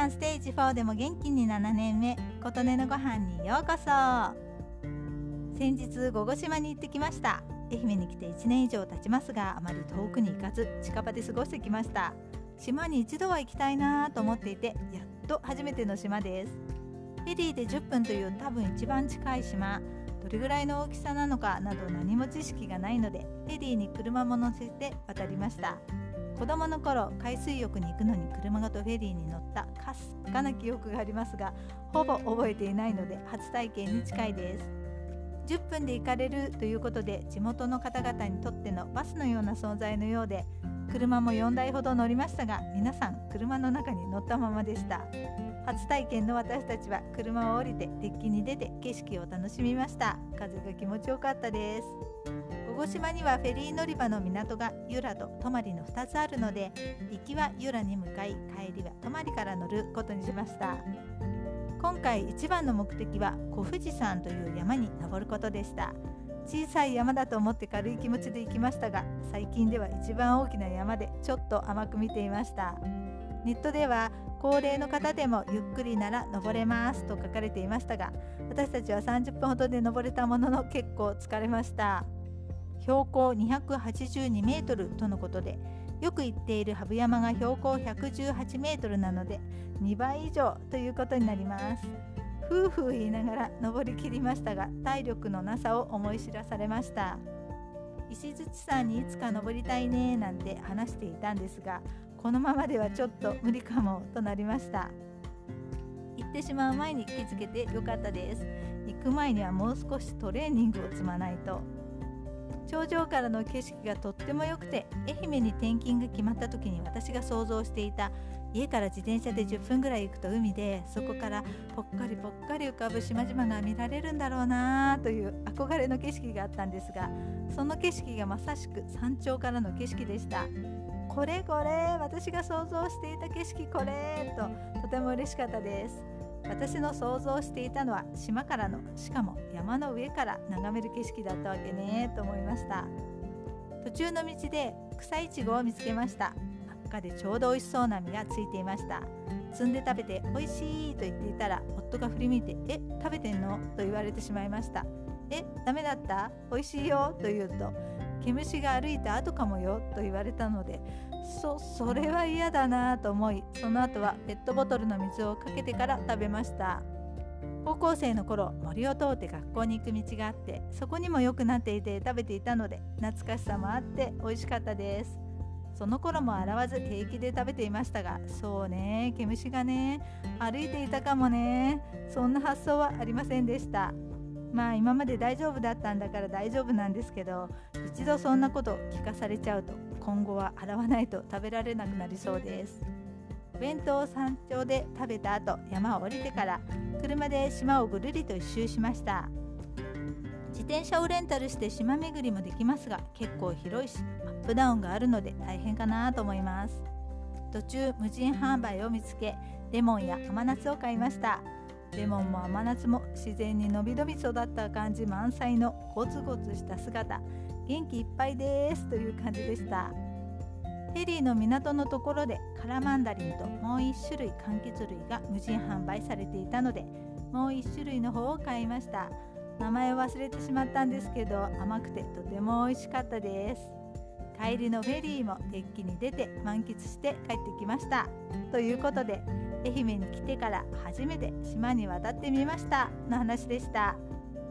間ステージ4でも元気に7年目琴音のご飯にようこそ。先日午後島に行ってきました。愛媛に来て1年以上経ちますがあまり遠くに行かず近場で過ごしてきました。島に一度は行きたいなと思っていてやっと初めての島です。フェリーで10分という多分一番近い島。どれぐらいの大きさなのかなど何も知識がないのでフェリーに車も乗せて渡りました。子供の頃海水浴に行くのに車ごとフェリーに乗った。かすかな記憶がありますがほぼ覚えていないので初体験に近いです。10分で行かれるということで地元の方々にとってのバスのような存在のようで車も4台ほど乗りましたが皆さん車の中に乗ったままでした。初体験の私たちは車を降りてデッキに出て景色を楽しみました。風が気持ちよかったです。小島にはフェリー乗り場の港が由良と泊まりの2つあるので行きは由良に向かい帰りは泊りから乗ることにしました。今回一番の目的は小富士山という山に登ることでした。小さい山だと思って軽い気持ちで行きましたが最近では一番大きな山でちょっと甘く見ていました。ネットでは高齢の方でもゆっくりなら登れますと書かれていましたが私たちは30分ほどで登れたものの結構疲れました。標高282メートルとのことでよく行っている羽生山が標高118メートルなので2倍以上ということになります。夫婦言いながら登りきりましたが体力のなさを思い知らされました。石槌山にいつか登りたいねなんて話していたんですがこのままではちょっと無理かもとなりました。行ってしまう前に気づけてよかったです。行く前にはもう少しトレーニングを積まないと。頂上からの景色がとっても良くて愛媛に転勤が決まった時に私が想像していた家から自転車で10分ぐらい行くと海でそこからぽっかりぽっかり浮かぶ島々が見られるんだろうなという憧れの景色があったんですがその景色がまさしく山頂からの景色でした。これこれ私が想像していた景色これととても嬉しかったです。私の想像していたのは島からのしかも山の上から眺める景色だったわけねと思いました。途中の道で草いちごを見つけました。真っ赤でちょうど美味しそうな実がついていました。摘んで食べて美味しいと言っていたら夫が振り向いて「え食べてんの?」と言われてしまいました「えダメだった？美味しいよ」と言うと毛虫が歩いた後かもよと言われたのでそそれは嫌だなと思いその後はペットボトルの水をかけてから食べました。高校生の頃森を通って学校に行く道があってそこにも良くなっていて食べていたので懐かしさもあって美味しかったです。その頃も洗わず平気で食べていましたがそうね毛虫がね歩いていたかもねそんな発想はありませんでした。まあ今まで大丈夫だったんだから大丈夫なんですけど一度そんなこと聞かされちゃうと今後は洗わないと食べられなくなりそうです。弁当を山頂で食べた後山を降りてから車で島をぐるりと一周しました。自転車をレンタルして島巡りもできますが結構広いしアップダウンがあるので大変かなと思います。途中無人販売を見つけレモンや甘夏を買いました。レモンも甘夏も自然にのびのび育った感じ満載のゴツゴツした姿。元気いっぱいですという感じでした。フェリーの港のところでカラマンダリンともう1種類柑橘類が無人販売されていたのでもう1種類の方を買いました。名前を忘れてしまったんですけど甘くてとても美味しかったです。帰りのフェリーもデッキに出て満喫して帰ってきました。ということで愛媛に来てから初めて島に渡ってみました。の話でした。